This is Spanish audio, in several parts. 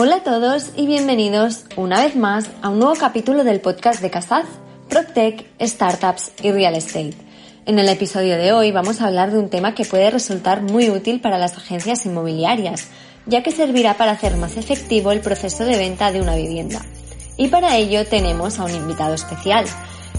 Hola a todos y bienvenidos una vez más a un nuevo capítulo del podcast de Casaz, PropTech, Startups y Real Estate. En el episodio de hoy vamos a hablar de un tema que puede resultar muy útil para las agencias inmobiliarias, ya que servirá para hacer más efectivo el proceso de venta de una vivienda. Y para ello tenemos a un invitado especial.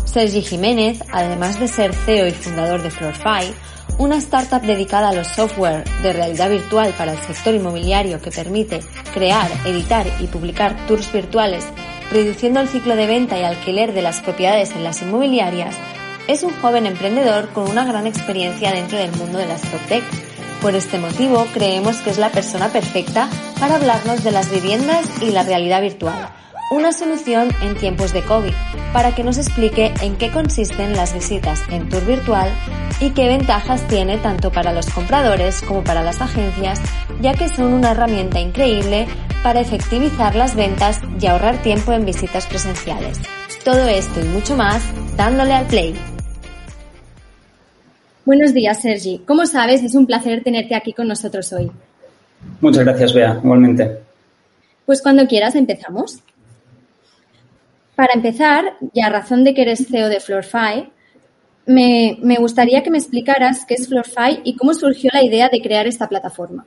Sergi Jiménez, además de ser CEO y fundador de Floorfy, una startup dedicada a los software de realidad virtual para el sector inmobiliario que permite crear, editar y publicar tours virtuales, reduciendo el ciclo de venta y alquiler de las propiedades en las inmobiliarias, es un joven emprendedor con una gran experiencia dentro del mundo de las PropTech. Por este motivo, creemos que es la persona perfecta para hablarnos de las viviendas y la realidad virtual una solución en tiempos de COVID, para que nos explique en qué consisten las visitas en tour virtual y qué ventajas tiene tanto para los compradores como para las agencias, ya que son una herramienta increíble para efectivizar las ventas y ahorrar tiempo en visitas presenciales. Todo esto y mucho más dándole al play. Buenos días, Sergi. Como sabes, es un placer tenerte aquí con nosotros hoy. Muchas gracias, Bea. Igualmente. Pues cuando quieras empezamos. Para empezar, y a razón de que eres CEO de Floorfy, me, gustaría que me explicaras qué es Floorfy y cómo surgió la idea de crear esta plataforma.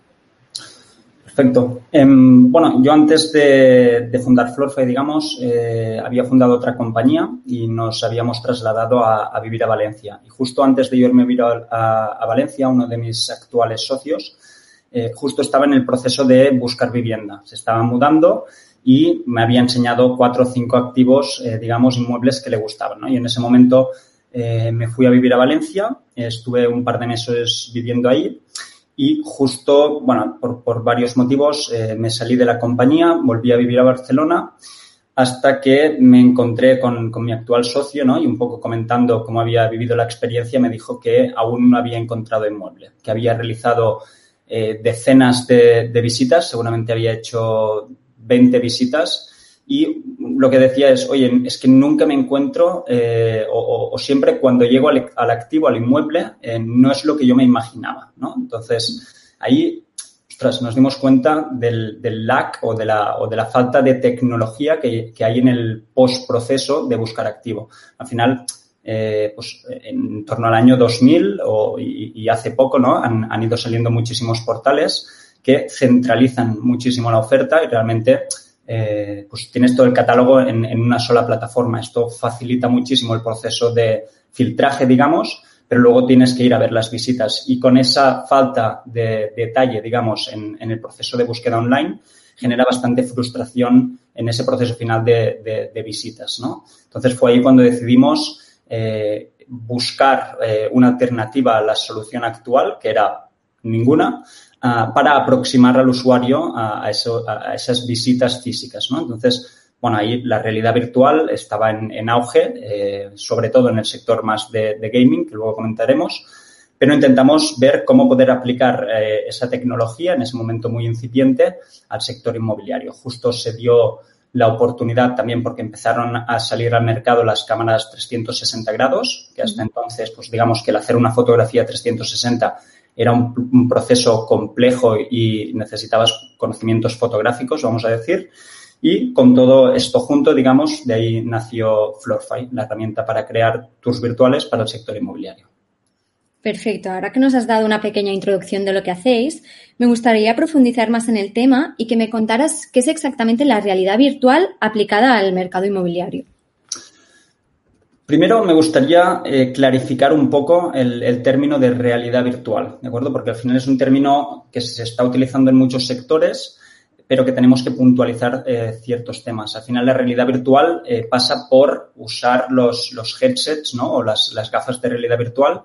Perfecto. Em, bueno, yo antes de, fundar Floorfy, digamos, eh, había fundado otra compañía y nos habíamos trasladado a, vivir a Valencia. Y justo antes de irme a vivir a, Valencia, uno de mis actuales socios eh, justo estaba en el proceso de buscar vivienda. Se estaba mudando y me había enseñado cuatro o cinco activos, eh, digamos, inmuebles que le gustaban. ¿no? Y en ese momento eh, me fui a vivir a Valencia, estuve un par de meses viviendo ahí y justo, bueno, por, por varios motivos eh, me salí de la compañía, volví a vivir a Barcelona hasta que me encontré con, con, mi actual socio, ¿no? Y un poco comentando cómo había vivido la experiencia, me dijo que aún no había encontrado inmueble, que había realizado decenas de, de, visitas, seguramente había hecho 20 visitas y lo que decía es, oye, es que nunca me encuentro eh, o, siempre cuando llego al, activo, al inmueble, eh, no es lo que yo me imaginaba, ¿no? Entonces, ahí, ostras, nos dimos cuenta del, del lack o de, la, o de la falta de tecnología que, hay en el postproceso de buscar activo. Al final, eh, pues en torno al año 2000 o, y, hace poco, ¿no? Han, han ido saliendo muchísimos portales que centralizan muchísimo la oferta y realmente eh, pues tienes todo el catálogo en, una sola plataforma. Esto facilita muchísimo el proceso de filtraje, digamos, pero luego tienes que ir a ver las visitas. Y con esa falta de, detalle, digamos, en, el proceso de búsqueda online, genera bastante frustración en ese proceso final de, visitas, ¿no? Entonces fue ahí cuando decidimos eh, buscar eh, una alternativa a la solución actual, que era ninguna, Ah, para aproximar al usuario a, esas visitas físicas, ¿no? Entonces, bueno, ahí la realidad virtual estaba en, auge, eh, sobre todo en el sector más de, gaming, que luego comentaremos, pero intentamos ver cómo poder aplicar eh, esa tecnología en ese momento muy incipiente al sector inmobiliario. Justo se dio la oportunidad también porque empezaron a salir al mercado las cámaras 360 grados, que hasta entonces, pues digamos que el hacer una fotografía 360 era un, proceso complejo y necesitabas conocimientos fotográficos, vamos a decir. Y con todo esto junto, digamos, de ahí nació Floorfy, la herramienta para crear tours virtuales para el sector inmobiliario. Perfecto. Ahora que nos has dado una pequeña introducción de lo que hacéis, me gustaría profundizar más en el tema y que me contaras qué es exactamente la realidad virtual aplicada al mercado inmobiliario. Primero me gustaría eh, clarificar un poco el, término de realidad virtual, ¿de acuerdo? Porque al final es un término que se está utilizando en muchos sectores, pero que tenemos que puntualizar eh, ciertos temas. Al final la realidad virtual eh, pasa por usar los, headsets, ¿no? O las, gafas de realidad virtual.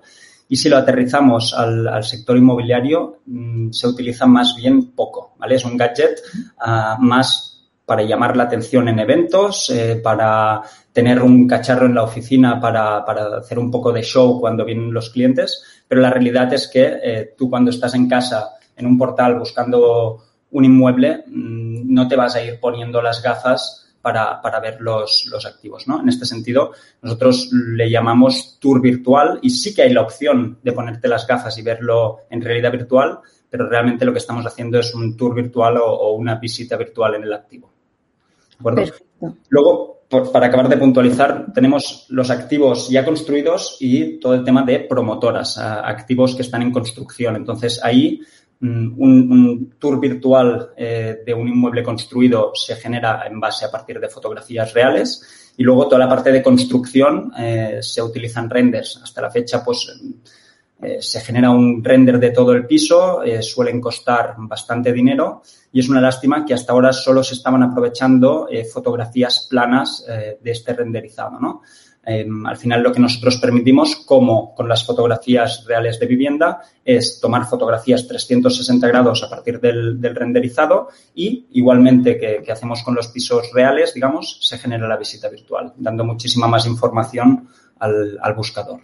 Y si lo aterrizamos al, sector inmobiliario, mm, se utiliza más bien poco, ¿vale? Es un gadget ah, más para llamar la atención en eventos, para tener un cacharro en la oficina para, para, hacer un poco de show cuando vienen los clientes, pero la realidad es que eh, tú cuando estás en casa, en un portal buscando un inmueble, mm, no te vas a ir poniendo las gafas para, para ver los, los, activos, ¿no? En este sentido, nosotros le llamamos tour virtual y sí que hay la opción de ponerte las gafas y verlo en realidad virtual, pero realmente lo que estamos haciendo es un tour virtual o, una visita virtual en el activo. ¿De acuerdo? Luego, para acabar de puntualizar, tenemos los activos ya construidos y todo el tema de promotoras, activos que están en construcción. Entonces, ahí mm, un, tour virtual eh, de un inmueble construido se genera en base a partir de fotografías reales y luego toda la parte de construcción eh, se utilizan renders. Hasta la fecha, pues eh, se genera un render de todo el piso, eh, suelen costar bastante dinero y es una lástima que hasta ahora solo se estaban aprovechando eh, fotografías planas de este renderizado, ¿no? Em, al final lo que nosotros permitimos, como con las fotografías reales de vivienda, es tomar fotografías 360 grados a partir del, renderizado y igualmente que, que, hacemos con los pisos reales, digamos, se genera la visita virtual, dando muchísima más información al, al buscador.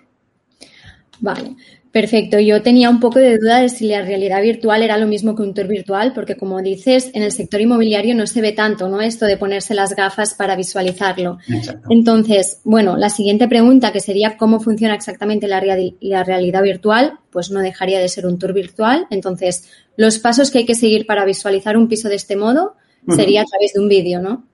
Vale. Perfecto. Yo tenía un poco de duda de si la realidad virtual era lo mismo que un tour virtual, porque como dices, en el sector inmobiliario no se ve tanto, ¿no? Esto de ponerse las gafas para visualizarlo. Entonces, bueno, la siguiente pregunta, que sería cómo funciona exactamente la, la realidad virtual, pues no dejaría de ser un tour virtual. Entonces, los pasos que hay que seguir para visualizar un piso de este modo sería a través de un vídeo, ¿no?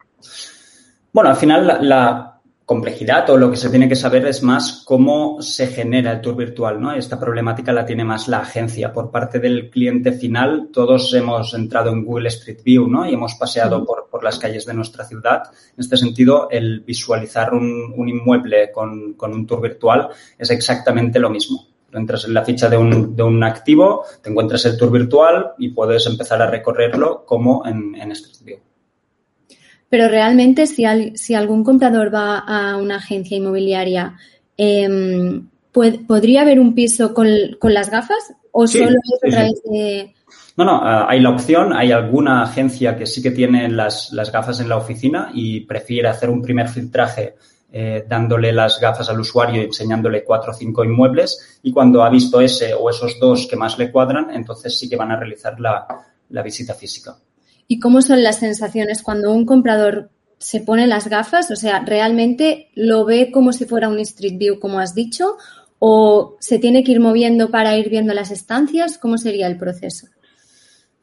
Bueno, al final la complejidad o lo que se tiene que saber es más cómo se genera el tour virtual, ¿no? Esta problemática la tiene más la agencia. Por parte del cliente final, todos hemos entrado en Google Street View, ¿no? Y hemos paseado por, las calles de nuestra ciudad. En este sentido, el visualizar un, inmueble con, un tour virtual es exactamente lo mismo. Entras en la ficha de un, de un, activo, te encuentras el tour virtual y puedes empezar a recorrerlo como en, en Street View. Pero realmente si, si algún comprador va a una agencia inmobiliaria, em, ¿podría haber un piso con, las gafas o solo es a través de...? No, no, ah, hay la opción, hay alguna agencia que sí que tiene las, gafas en la oficina y prefiere hacer un primer filtraje eh, dándole las gafas al usuario y enseñándole cuatro o cinco inmuebles. Y cuando ha visto ese o esos dos que más le cuadran, entonces sí que van a realizar la visita física y cómo son las sensaciones cuando un comprador se pone las gafas, o sea, realmente lo ve como si fuera un Street View, como has dicho, o se tiene que ir moviendo para ir viendo las estancias, ¿cómo sería el proceso?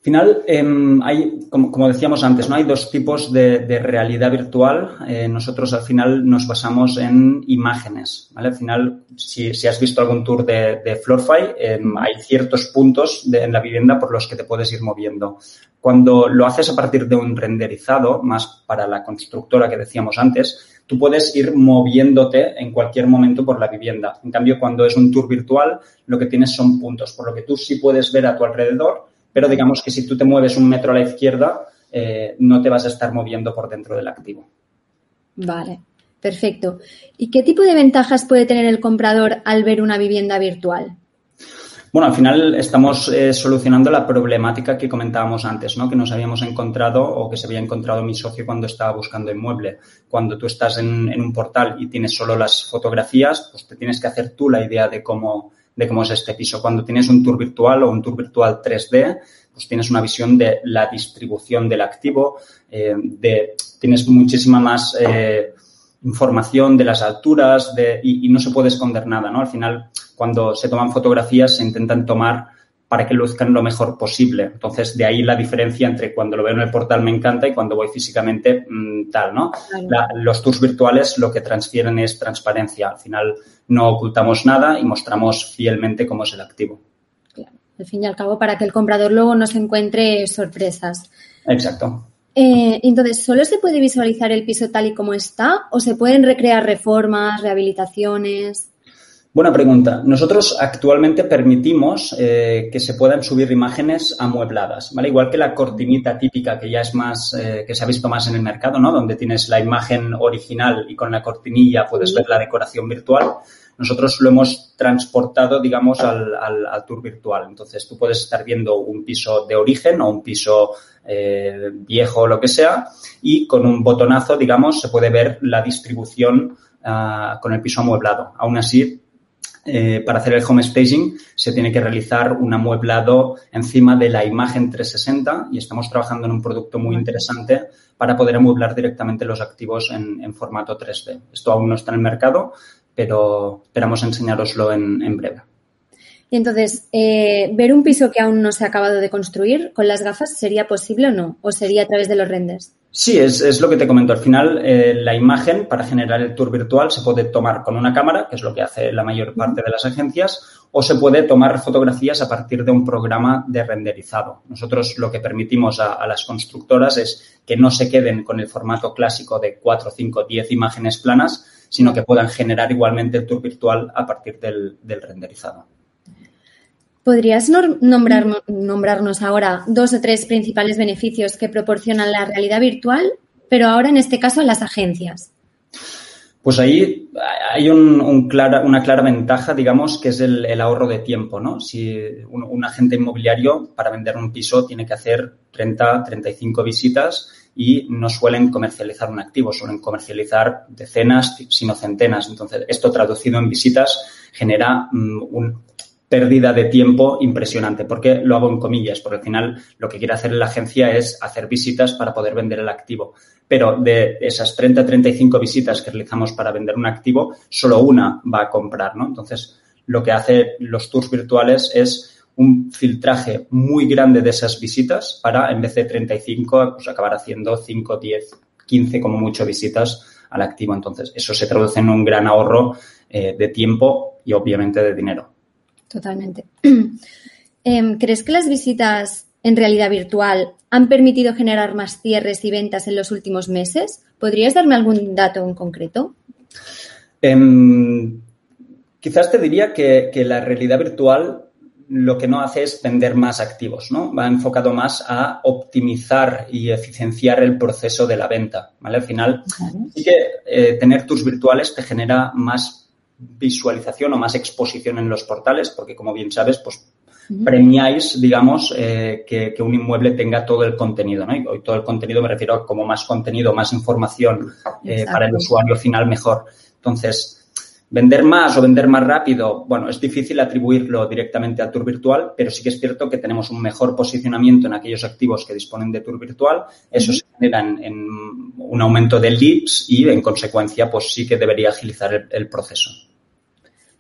Final, em, hay, como, decíamos antes, ¿no? Hay dos tipos de, realidad virtual. Eh, nosotros al final nos basamos en imágenes, ¿vale? Al final, si, has visto algún tour de, de Floorfy, em, hay ciertos puntos en la vivienda por los que te puedes ir moviendo. Cuando lo haces a partir de un renderizado, más para la constructora que decíamos antes, tú puedes ir moviéndote en cualquier momento por la vivienda. En cambio, cuando es un tour virtual, lo que tienes son puntos, por lo que tú sí puedes ver a tu alrededor pero digamos que si tú te mueves un metro a la izquierda, eh, no te vas a estar moviendo por dentro del activo. Vale, perfecto. ¿Y qué tipo de ventajas puede tener el comprador al ver una vivienda virtual? Bueno, al final estamos eh, solucionando la problemática que comentábamos antes, ¿no? Que nos habíamos encontrado o que se había encontrado mi socio cuando estaba buscando inmueble. Cuando tú estás en, en un portal y tienes solo las fotografías, pues te tienes que hacer tú la idea de cómo, de cómo es este piso. Cuando tienes un tour virtual o un tour virtual 3D, pues tienes una visión de la distribución del activo, eh, de, tienes muchísima más eh, información de las alturas de, y, y, no se puede esconder nada, ¿no? Al final, cuando se toman fotografías, se intentan tomar para que luzcan lo mejor posible. Entonces, de ahí la diferencia entre cuando lo veo en el portal me encanta y cuando voy físicamente mm, tal, ¿no? los tours virtuales lo que transfieren es transparencia. Al final no ocultamos nada y mostramos fielmente cómo es el activo. Claro. Al fin y al cabo, para que el comprador luego no se encuentre sorpresas. Exacto. Eh, entonces, ¿solo se puede visualizar el piso tal y como está o se pueden recrear reformas, rehabilitaciones? Buena pregunta. Nosotros actualmente permitimos eh, que se puedan subir imágenes amuebladas, ¿vale? Igual que la cortinita típica que ya es más, eh, que se ha visto más en el mercado, ¿no? Donde tienes la imagen original y con la cortinilla puedes ver la decoración virtual. Nosotros lo hemos transportado, digamos, al, tour virtual. Entonces tú puedes estar viendo un piso de origen o un piso eh, viejo o lo que sea y con un botonazo, digamos, se puede ver la distribución ah, con el piso amueblado. Aún así, eh, para hacer el home staging se tiene que realizar un amueblado encima de la imagen 360 y estamos trabajando en un producto muy interesante para poder amueblar directamente los activos en, formato 3D. Esto aún no está en el mercado, pero esperamos enseñaroslo en, breve. Y entonces, eh, ver un piso que aún no se ha acabado de construir con las gafas, ¿sería posible o no? ¿O sería a través de los renders? Sí, es, lo que te comento. Al final, eh, la imagen para generar el tour virtual se puede tomar con una cámara, que es lo que hace la mayor parte de las agencias, o se puede tomar fotografías a partir de un programa de renderizado. Nosotros lo que permitimos a, las constructoras es que no se queden con el formato clásico de 4, 5, 10 imágenes planas, sino que puedan generar igualmente el tour virtual a partir del renderizado. ¿Podrías nombrarnos ahora dos o tres principales beneficios que proporcionan la realidad virtual, pero ahora en este caso a las agencias? Pues ahí hay una clara ventaja, digamos, que es el, ahorro de tiempo, ¿no? Si un, agente inmobiliario para vender un piso tiene que hacer 30, 35 visitas y no suelen comercializar un activo, suelen comercializar decenas, sino centenas. Entonces, esto traducido en visitas genera mm, un, pérdida de tiempo impresionante. ¿Por qué lo hago en comillas? Porque al final lo que quiere hacer la agencia es hacer visitas para poder vender el activo. Pero de esas 30, 35 visitas que realizamos para vender un activo, solo una va a comprar, ¿no? Entonces, lo que hace los tours virtuales es un filtraje muy grande de esas visitas para, en vez de 35, pues acabar haciendo 5, 10, 15 como mucho visitas al activo. Entonces, eso se traduce en un gran ahorro eh, de tiempo y obviamente de dinero. Totalmente. Em, ¿Crees que las visitas en realidad virtual han permitido generar más cierres y ventas en los últimos meses? ¿Podrías darme algún dato en concreto? Em, quizás te diría que, la realidad virtual lo que no hace es vender más activos, ¿no? Va enfocado más a optimizar y eficienciar el proceso de la venta, ¿vale? Al final, sí que eh, tener tus virtuales te genera más visualización o más exposición en los portales, porque como bien sabes, pues premiáis, digamos, eh, que, un inmueble tenga todo el contenido, ¿no? Y todo el contenido me refiero a como más contenido, más información eh, para el usuario final mejor. Entonces, vender más o vender más rápido, bueno, es difícil atribuirlo directamente al tour virtual, pero sí que es cierto que tenemos un mejor posicionamiento en aquellos activos que disponen de tour virtual. Eso se genera en, un aumento de leads y, en consecuencia, pues sí que debería agilizar el proceso.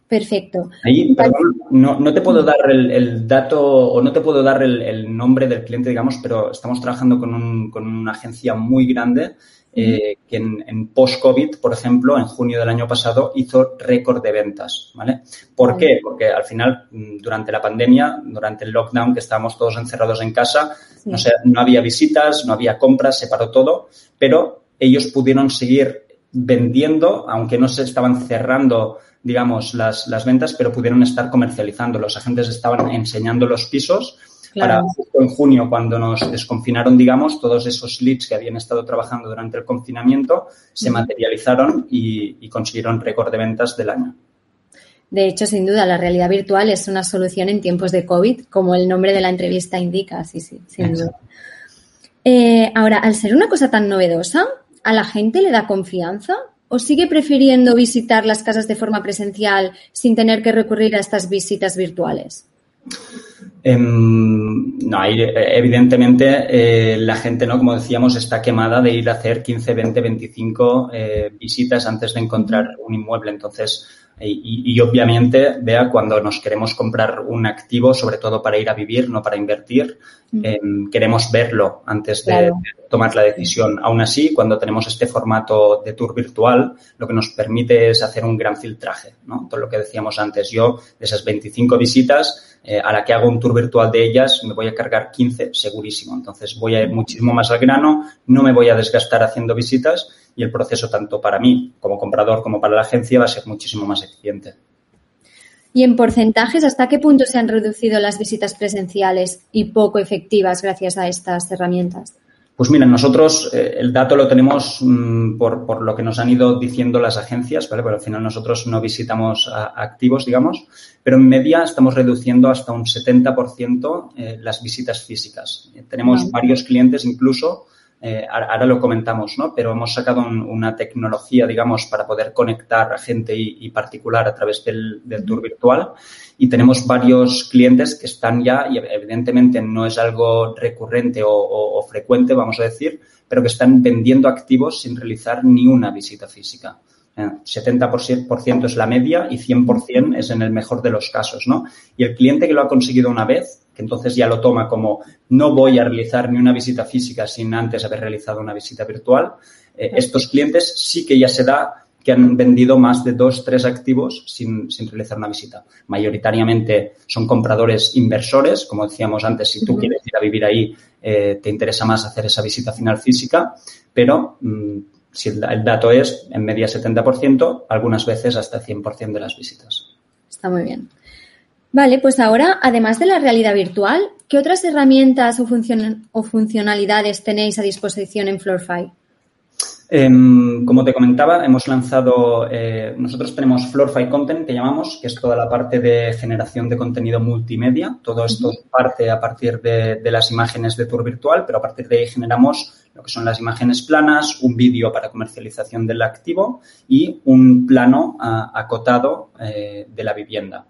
Perfecto. Ahí, perdón, no, te puedo dar el, dato o no te puedo dar el, nombre del cliente, digamos, pero estamos trabajando con, una agencia muy grande eh, que en, post-COVID, por ejemplo, en junio del año pasado hizo récord de ventas, ¿vale? ¿Por qué? Porque al final, mm, durante la pandemia, durante el lockdown, que estábamos todos encerrados en casa, no, sé, no había visitas, no había compras, se paró todo, pero ellos pudieron seguir vendiendo, aunque no se estaban cerrando digamos, las, las ventas, pero pudieron estar comercializando. Los agentes estaban enseñando los pisos para justo en junio, cuando nos desconfinaron, digamos, todos esos leads que habían estado trabajando durante el confinamiento se materializaron y, consiguieron récord de ventas del año. De hecho, sin duda, la realidad virtual es una solución en tiempos de COVID, como el nombre de la entrevista indica, sí, sí, sin duda. Eh, ahora, al ser una cosa tan novedosa, ¿a la gente le da confianza? ¿O sigue prefiriendo visitar las casas de forma presencial sin tener que recurrir a estas visitas virtuales? Em, no, evidentemente eh, la gente, ¿no? Como decíamos, está quemada de ir a hacer 15, 20, 25 visitas antes de encontrar un inmueble. Entonces, y, obviamente, vea, cuando nos queremos comprar un activo, sobre todo para ir a vivir, no para invertir, em, queremos verlo antes de, tomar la decisión. Aún así, cuando tenemos este formato de tour virtual, lo que nos permite es hacer un gran filtraje, ¿no? Todo lo que decíamos antes. Yo, de esas 25 visitas, eh, a la que hago un tour virtual de ellas, me voy a cargar 15 segurísimo. Entonces, voy a ir muchísimo más al grano, no me voy a desgastar haciendo visitas y el proceso tanto para mí como comprador como para la agencia va a ser muchísimo más eficiente. ¿Y en porcentajes hasta qué punto se han reducido las visitas presenciales y poco efectivas gracias a estas herramientas? Pues mira, nosotros eh, el dato lo tenemos mm, por, por, lo que nos han ido diciendo las agencias, ¿vale? Pero al final nosotros no visitamos activos, digamos, pero en media estamos reduciendo hasta un 70% eh, las visitas físicas. tenemos varios clientes incluso eh, ahora lo comentamos, ¿no? Pero hemos sacado una tecnología, digamos, para poder conectar a gente y, particular a través del, tour virtual y tenemos varios clientes que están ya, y evidentemente no es algo recurrente o, frecuente, vamos a decir, pero que están vendiendo activos sin realizar ni una visita física. 70% es la media y 100% es en el mejor de los casos, ¿no? Y el cliente que lo ha conseguido una vez, que entonces ya lo toma como no voy a realizar ni una visita física sin antes haber realizado una visita virtual, eh, estos clientes sí que ya se da que han vendido más de dos, tres activos sin, sin, realizar una visita. Mayoritariamente son compradores inversores, como decíamos antes, si tú quieres ir a vivir ahí, eh, te interesa más hacer esa visita final física, pero mm, si el, el, dato es en media 70%, algunas veces hasta 100% de las visitas. Está muy bien. Vale, pues ahora, además de la realidad virtual, ¿qué otras herramientas o, funcion o funcionalidades tenéis a disposición en FloorFi? Eh, como te comentaba, hemos lanzado, eh, nosotros tenemos FloorFi Content, que llamamos, que es toda la parte de generación de contenido multimedia. Todo esto parte a partir de, de, las imágenes de tour virtual, pero a partir de ahí generamos lo que son las imágenes planas, un vídeo para comercialización del activo y un plano uh, acotado eh, de la vivienda.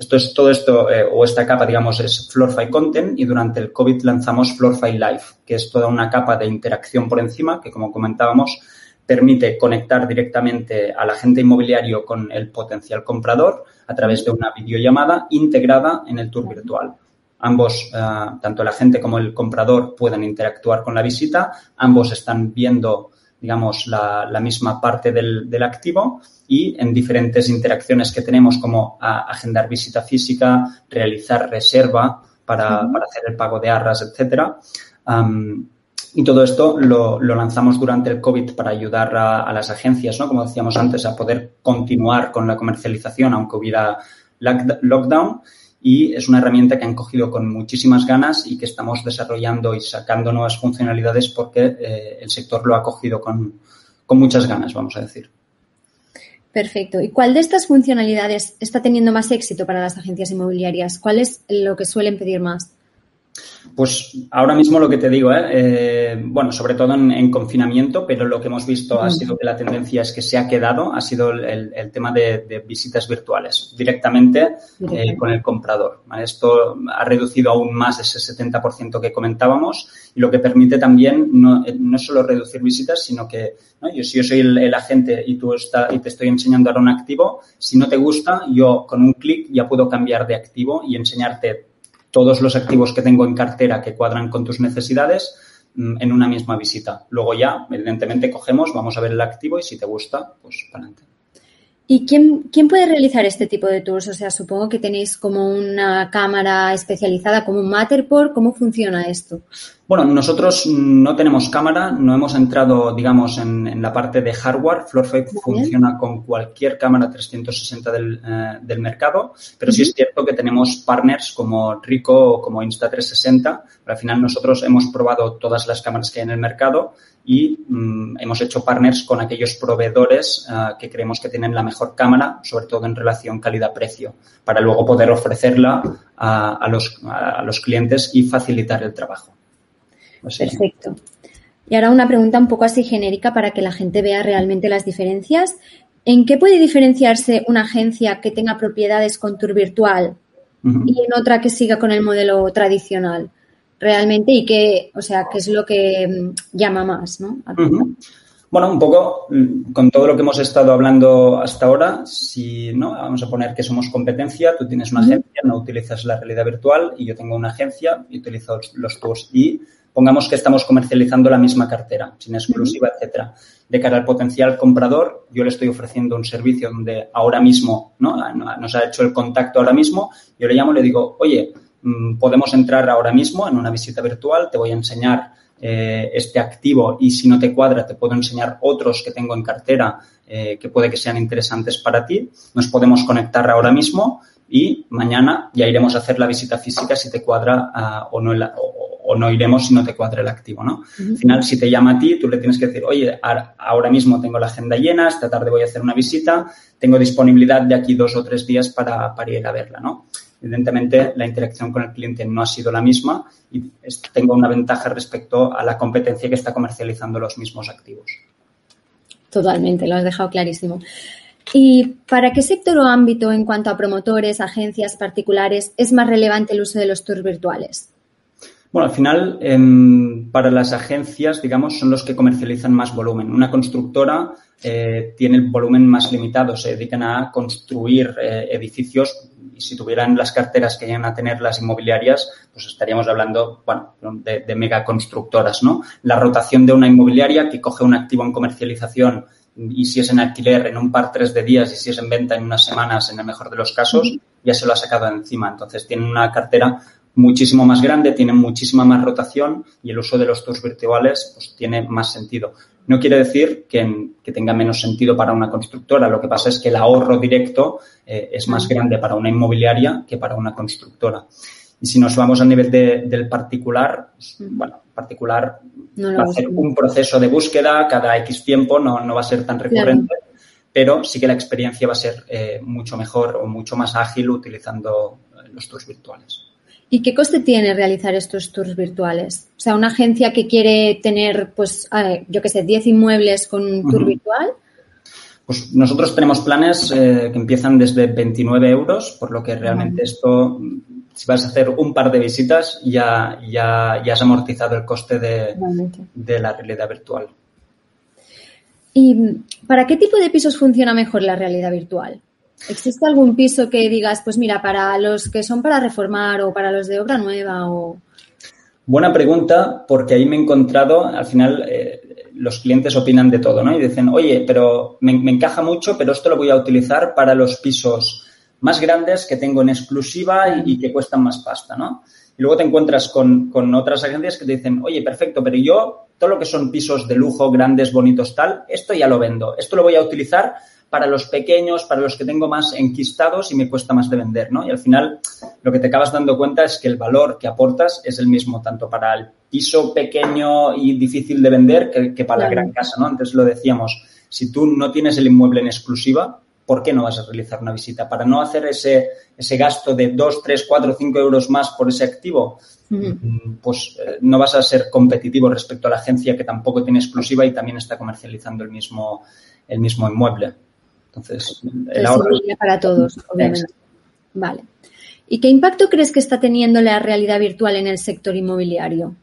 Esto es todo esto, eh, o esta capa, digamos, es FloorFi Content y durante el COVID lanzamos FloorFi Live, que es toda una capa de interacción por encima que, como comentábamos, permite conectar directamente al agente inmobiliario con el potencial comprador a través de una videollamada integrada en el tour virtual. Ambos, uh, tanto el agente como el comprador, pueden interactuar con la visita. Ambos están viendo digamos, la, la misma parte del, del, activo y en diferentes interacciones que tenemos como a, agendar visita física, realizar reserva para, para hacer el pago de arras, etcétera. Um, y todo esto lo, lo, lanzamos durante el COVID para ayudar a, a, las agencias, ¿no? Como decíamos antes, a poder continuar con la comercialización aunque hubiera lockdown y es una herramienta que han cogido con muchísimas ganas y que estamos desarrollando y sacando nuevas funcionalidades porque eh, el sector lo ha cogido con, con muchas ganas, vamos a decir. Perfecto. ¿Y cuál de estas funcionalidades está teniendo más éxito para las agencias inmobiliarias? ¿Cuál es lo que suelen pedir más? Pues ahora mismo lo que te digo, ¿eh? Eh, bueno, sobre todo en, en, confinamiento, pero lo que hemos visto ha sido que la tendencia es que se ha quedado, ha sido el, el tema de, de, visitas virtuales, directamente eh, con el comprador. ¿vale? Esto ha reducido aún más ese 70% que comentábamos y lo que permite también no, solo reducir visitas, sino que ¿no? yo, si yo soy el, el agente y, tú está, y te estoy enseñando ahora un activo, si no te gusta, yo con un clic ya puedo cambiar de activo y enseñarte todos los activos que tengo en cartera que cuadran con tus necesidades mm, en una misma visita. Luego ya, evidentemente, cogemos, vamos a ver el activo y si te gusta, pues para adelante. ¿Y quién, quién, puede realizar este tipo de tours? O sea, supongo que tenéis como una cámara especializada, como un Matterport. ¿Cómo funciona esto? Bueno, nosotros no tenemos cámara, no hemos entrado, digamos, en, en la parte de hardware. FloorFi funciona con cualquier cámara 360 del, eh, del mercado, pero uh -huh. sí es cierto que tenemos partners como Rico o como Insta360. Al final nosotros hemos probado todas las cámaras que hay en el mercado y mmm, hemos hecho partners con aquellos proveedores uh, que creemos que tienen la mejor cámara, sobre todo en relación calidad-precio, para luego poder ofrecerla a, a, los, a los clientes y facilitar el trabajo. Así. Perfecto. Y ahora una pregunta un poco así genérica para que la gente vea realmente las diferencias. ¿En qué puede diferenciarse una agencia que tenga propiedades con tour virtual uh -huh. y en otra que siga con el modelo tradicional? Realmente, y qué, o sea, qué es lo que mm, llama más, ¿no? Uh -huh. Bueno, un poco mm, con todo lo que hemos estado hablando hasta ahora, si no, vamos a poner que somos competencia, tú tienes una uh -huh. agencia, no utilizas la realidad virtual y yo tengo una agencia y utilizo los tours y pongamos que estamos comercializando la misma cartera, sin exclusiva, uh -huh. etcétera. De cara al potencial comprador, yo le estoy ofreciendo un servicio donde ahora mismo, ¿no? Nos ha hecho el contacto ahora mismo, yo le llamo y le digo, oye, mm, podemos entrar ahora mismo en una visita virtual, te voy a enseñar eh, este activo y si no te cuadra te puedo enseñar otros que tengo en cartera eh, que puede que sean interesantes para ti. Nos podemos conectar ahora mismo y mañana ya iremos a hacer la visita física si te cuadra uh, o, no la, o, o no iremos si no te cuadra el activo, ¿no? Uh -huh. Al final, si te llama a ti, tú le tienes que decir, oye, ahora mismo tengo la agenda llena, esta tarde voy a hacer una visita, tengo disponibilidad de aquí dos o tres días para, para ir a verla, ¿no? Evidentemente, la interacción con el cliente no ha sido la misma y tengo una ventaja respecto a la competencia que está comercializando los mismos activos. Totalmente, lo has dejado clarísimo. ¿Y para qué sector o ámbito en cuanto a promotores, agencias particulares es más relevante el uso de los tours virtuales? Bueno, al final, em, para las agencias, digamos, son los que comercializan más volumen. Una constructora eh, tiene el volumen más limitado, se dedican a construir eh, edificios y si tuvieran las carteras que llegan a tener las inmobiliarias, pues estaríamos hablando, bueno, de, de megaconstructoras, ¿no? La rotación de una inmobiliaria que coge un activo en comercialización y si es en alquiler en un par tres de días y si es en venta en unas semanas en el mejor de los casos, ya se lo ha sacado encima. Entonces tienen una cartera muchísimo más grande, tienen muchísima más rotación y el uso de los tours virtuales pues tiene más sentido. No quiere decir que, tenga menos sentido para una constructora, lo que pasa es que el ahorro directo eh, es más grande para una inmobiliaria que para una constructora. Y si nos vamos a nivel del particular, pues, bueno, particular va a ser un proceso de búsqueda cada X tiempo, no, no va a ser tan recurrente, pero sí que la experiencia va a ser eh, mucho mejor o mucho más ágil utilizando eh, los tours virtuales. ¿Y qué coste tiene realizar estos tours virtuales? O sea, una agencia que quiere tener, pues, yo qué sé, 10 inmuebles con un tour virtual. Pues nosotros tenemos planes eh, que empiezan desde 29 euros, por lo que realmente esto si vas a hacer un par de visitas, ya, ya, ya has amortizado el coste de, de la realidad virtual. ¿Y para qué tipo de pisos funciona mejor la realidad virtual? ¿Existe algún piso que digas, pues mira, para los que son para reformar o para los de obra nueva o... Buena pregunta, porque ahí me he encontrado, al final eh, los clientes opinan de todo, ¿no? Y dicen, oye, pero me, me, encaja mucho, pero esto lo voy a utilizar para los pisos más grandes que tengo en exclusiva y, que cuestan más pasta, ¿no? Y luego te encuentras con, con, otras agencias que te dicen, oye, perfecto, pero yo todo lo que son pisos de lujo, grandes, bonitos, tal, esto ya lo vendo. Esto lo voy a utilizar para los pequeños, para los que tengo más enquistados y me cuesta más de vender, ¿no? Y al final lo que te acabas dando cuenta es que el valor que aportas es el mismo tanto para el piso pequeño y difícil de vender que, que para la gran casa, ¿no? Antes lo decíamos, si tú no tienes el inmueble en exclusiva, ¿por qué no vas a realizar una visita? Para no hacer ese, ese gasto de 2, 3, 4, 5 euros más por ese activo, pues eh, no vas a ser competitivo respecto a la agencia que tampoco tiene exclusiva y también está comercializando el mismo, el mismo inmueble. Entonces, el ahorro... para todos, obviamente. Vale. ¿Y qué impacto crees que está teniendo la realidad virtual en el sector inmobiliario?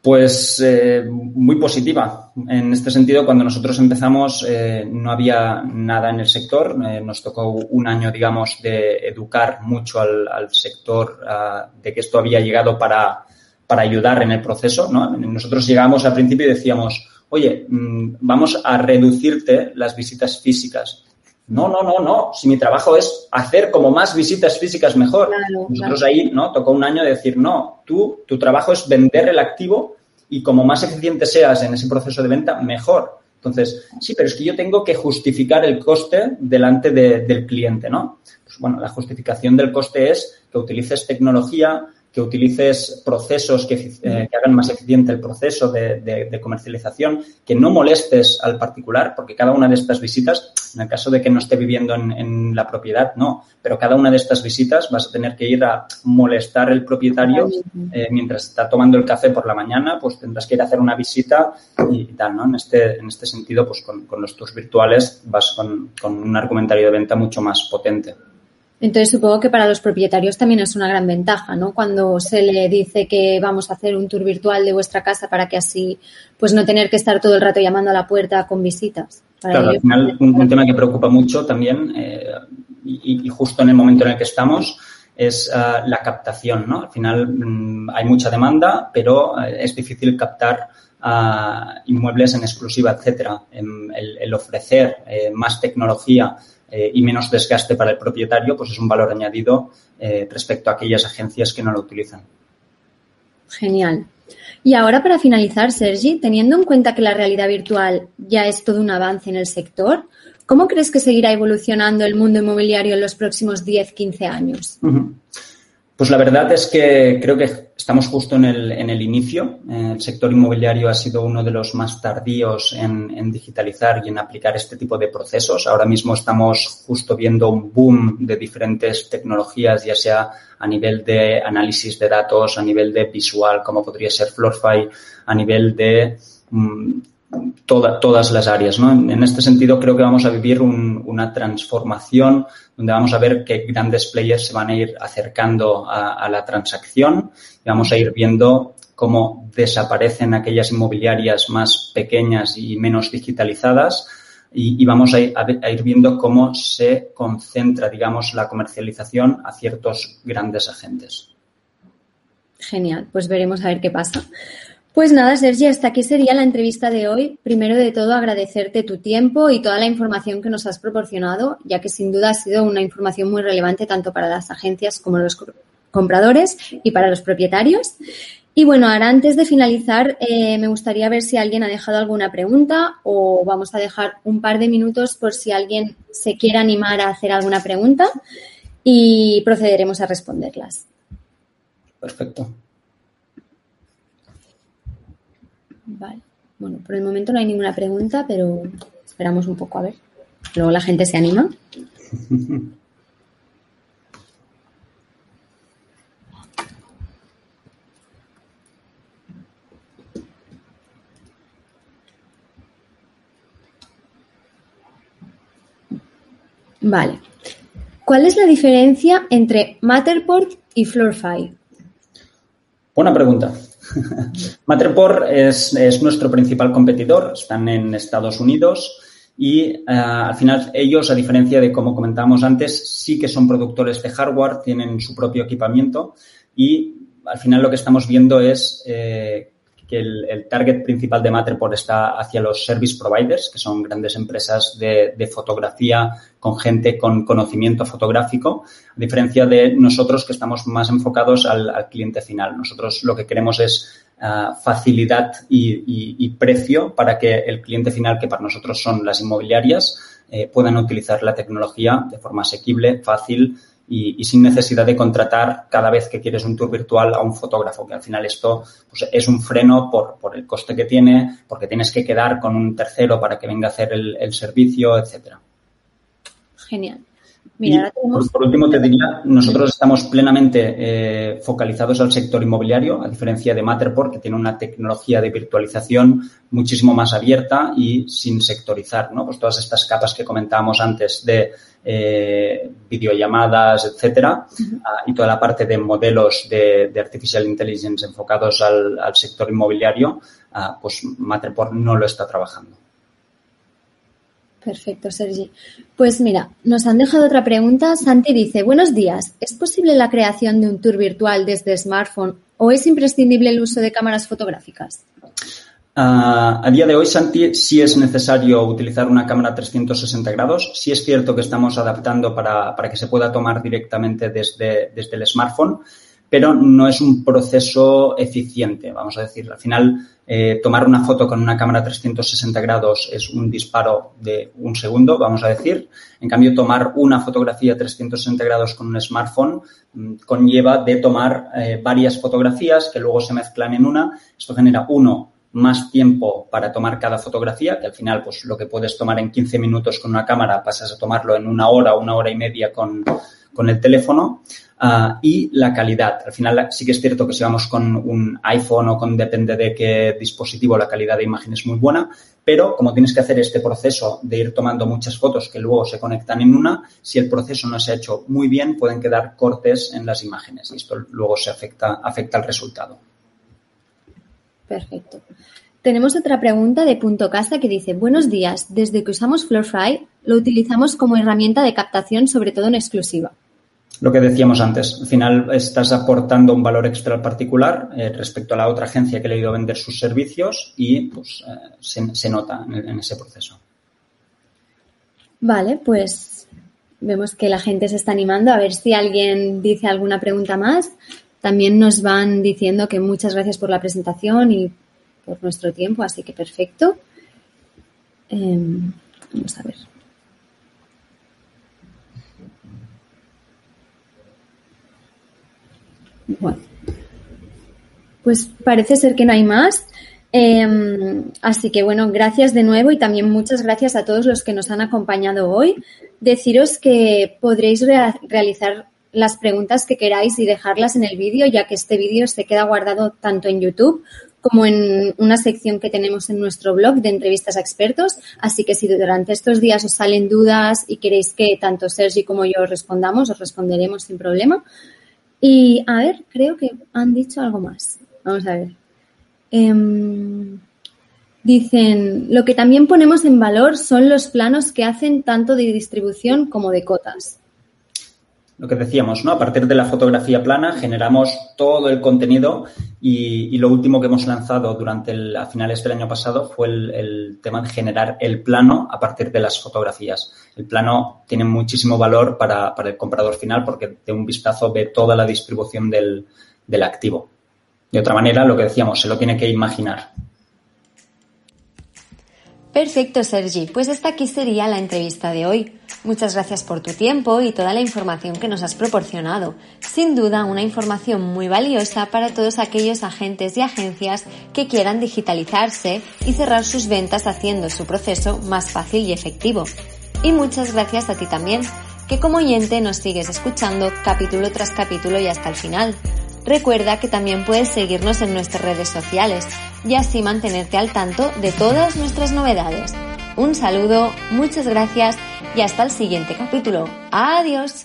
Pues eh, muy positiva. En este sentido, cuando nosotros empezamos eh, no había nada en el sector. Eh, nos tocó un año, digamos, de educar mucho al, sector uh, de que esto había llegado para, para ayudar en el proceso. ¿no? Nosotros llegamos al principio y decíamos, oye, mm, vamos a reducirte las visitas físicas. No, no, no, no. Si mi trabajo es hacer como más visitas físicas mejor. Nosotros ahí, ¿no? Tocó un año de decir, no, tú, tu trabajo es vender el activo y como más eficiente seas en ese proceso de venta, mejor. Entonces, sí, pero es que yo tengo que justificar el coste delante del cliente, ¿no? Pues bueno, la justificación del coste es que utilices tecnología, que utilices procesos que, eh, que, hagan más eficiente el proceso de, de, comercialización, que no molestes al particular, porque cada una de estas visitas, en el caso de que no esté viviendo en, en, la propiedad, no, pero cada una de estas visitas vas a tener que ir a molestar el propietario eh, mientras está tomando el café por la mañana, pues tendrás que ir a hacer una visita y, tal, ¿no? En este, en este sentido, pues con, con los tours virtuales vas con, con un argumentario de venta mucho más potente. Entonces supongo que para los propietarios también es una gran ventaja, ¿no? Cuando se le dice que vamos a hacer un tour virtual de vuestra casa para que así, pues no tener que estar todo el rato llamando a la puerta con visitas. claro, al final un, tema que preocupa mucho también eh, y, y, justo en el momento en el que estamos es uh, la captación, ¿no? Al final um, hay mucha demanda, pero uh, es difícil captar uh, inmuebles en exclusiva, etcétera. El, el ofrecer eh, más tecnología eh, y menos desgaste para el propietario, pues es un valor añadido eh, respecto a aquellas agencias que no lo utilizan. Genial. Y ahora para finalizar, Sergi, teniendo en cuenta que la realidad virtual ya es todo un avance en el sector, ¿cómo crees que seguirá evolucionando el mundo inmobiliario en los próximos 10-15 años? Uh -huh. Pues la verdad es que creo que estamos justo en el, en el inicio. El sector inmobiliario ha sido uno de los más tardíos en, digitalizar y en aplicar este tipo de procesos. Ahora mismo estamos justo viendo un boom de diferentes tecnologías, ya sea a nivel de análisis de datos, a nivel de visual, como podría ser Florify, a nivel de mm, todas las áreas. ¿no? En, este sentido, creo que vamos a vivir una transformación donde vamos a ver que grandes players se van a ir acercando a, la transacción y vamos a ir viendo cómo desaparecen aquellas inmobiliarias más pequeñas y menos digitalizadas y, vamos a ir, viendo cómo se concentra, digamos, la comercialización a ciertos grandes agentes. Genial, pues veremos a ver qué pasa. Pues nada, Sergi, hasta aquí sería la entrevista de hoy. Primero de todo, agradecerte tu tiempo y toda la información que nos has proporcionado, ya que sin duda ha sido una información muy relevante tanto para las agencias como los compradores y para los propietarios. Y bueno, ahora antes de finalizar, eh, me gustaría ver si alguien ha dejado alguna pregunta o vamos a dejar un par de minutos por si alguien se quiere animar a hacer alguna pregunta y procederemos a responderlas. Perfecto. Vale. Bueno, por el momento no hay ninguna pregunta, pero esperamos un poco a ver. Luego la gente se anima. Vale. ¿Cuál es la diferencia entre Matterport y Floorfy? Buena pregunta. Matterport es, nuestro principal competidor, están en Estados Unidos y eh, al final ellos, a diferencia de como comentábamos antes, sí que son productores de hardware, tienen su propio equipamiento y al final lo que estamos viendo es eh, que el, target principal de Matterport está hacia los service providers, que son grandes empresas de, fotografía con gente con conocimiento fotográfico, a diferencia de nosotros que estamos más enfocados al, cliente final. Nosotros lo que queremos es ah, facilidad y, precio para que el cliente final, que para nosotros son las inmobiliarias, eh, puedan utilizar la tecnología de forma asequible, fácil y, sin necesidad de contratar cada vez que quieres un tour virtual a un fotógrafo, que al final esto pues, es un freno por, por, el coste que tiene, porque tienes que quedar con un tercero para que venga a hacer el, el servicio, etcétera. Genial por, último, te diría, nosotros estamos plenamente eh, focalizados al sector inmobiliario, a diferencia de Matterport, que tiene una tecnología de virtualización muchísimo más abierta y sin sectorizar, ¿no? Pues todas estas capas que comentábamos antes de eh, videollamadas, etcétera, ah, y toda la parte de modelos de, artificial intelligence enfocados al, sector inmobiliario, ah, pues Matterport no lo está trabajando. Perfecto, Sergi. Pues mira, nos han dejado otra pregunta. Santi dice, buenos días, ¿es posible la creación de un tour virtual desde smartphone o es imprescindible el uso de cámaras fotográficas? Ah, a día de hoy, Santi, sí es necesario utilizar una cámara 360 grados. Sí es cierto que estamos adaptando para, que se pueda tomar directamente desde, desde el smartphone, pero no es un proceso eficiente, vamos a decir. Al final, eh, tomar una foto con una cámara 360 grados es un disparo de un segundo, vamos a decir. En cambio, tomar una fotografía 360 grados con un smartphone mm, conlleva de tomar eh, varias fotografías que luego se mezclan en una. Esto genera, uno, más tiempo para tomar cada fotografía, que al final, pues lo que puedes tomar en 15 minutos con una cámara, pasas a tomarlo en una hora una hora y media con, con el teléfono. Ah, y la calidad. Al final sí que es cierto que si vamos con un iPhone o con depende de qué dispositivo, la calidad de imagen es muy buena, pero como tienes que hacer este proceso de ir tomando muchas fotos que luego se conectan en una, si el proceso no se ha hecho muy bien, pueden quedar cortes en las imágenes y esto luego se afecta, afecta al resultado. Perfecto. Tenemos otra pregunta de Punto Casa que dice, buenos días, desde que usamos Floorfly lo utilizamos como herramienta de captación, sobre todo en exclusiva lo que decíamos antes, al final estás aportando un valor extra al particular eh, respecto a la otra agencia que le ha ido a vender sus servicios y pues eh, se, nota en, ese proceso. Vale, pues vemos que la gente se está animando. A ver si alguien dice alguna pregunta más. También nos van diciendo que muchas gracias por la presentación y por nuestro tiempo, así que perfecto. Em, vamos a ver. Bueno, pues parece ser que no hay más. Em, así que bueno, gracias de nuevo y también muchas gracias a todos los que nos han acompañado hoy. Deciros que podréis realizar las preguntas que queráis y dejarlas en el vídeo, ya que este vídeo se queda guardado tanto en YouTube como en una sección que tenemos en nuestro blog de entrevistas a expertos. Así que si durante estos días os salen dudas y queréis que tanto Sergi como yo respondamos, os responderemos sin problema. Y a ver, creo que han dicho algo más. Vamos a ver. Em, dicen, lo que también ponemos en valor son los planos que hacen tanto de distribución como de cotas lo que decíamos, ¿no? A partir de la fotografía plana generamos todo el contenido y, lo último que hemos lanzado durante el, a finales del año pasado fue el, tema de generar el plano a partir de las fotografías. El plano tiene muchísimo valor para, el comprador final porque de un vistazo ve toda la distribución del, del activo. De otra manera, lo que decíamos, se lo tiene que imaginar. Perfecto, Sergi. Pues esta aquí sería la entrevista de hoy. Muchas gracias por tu tiempo y toda la información que nos has proporcionado. Sin duda, una información muy valiosa para todos aquellos agentes y agencias que quieran digitalizarse y cerrar sus ventas haciendo su proceso más fácil y efectivo. Y muchas gracias a ti también, que como oyente nos sigues escuchando capítulo tras capítulo y hasta el final. Recuerda que también puedes seguirnos en nuestras redes sociales y así mantenerte al tanto de todas nuestras novedades. Un saludo, muchas gracias y hasta el siguiente capítulo. Adiós.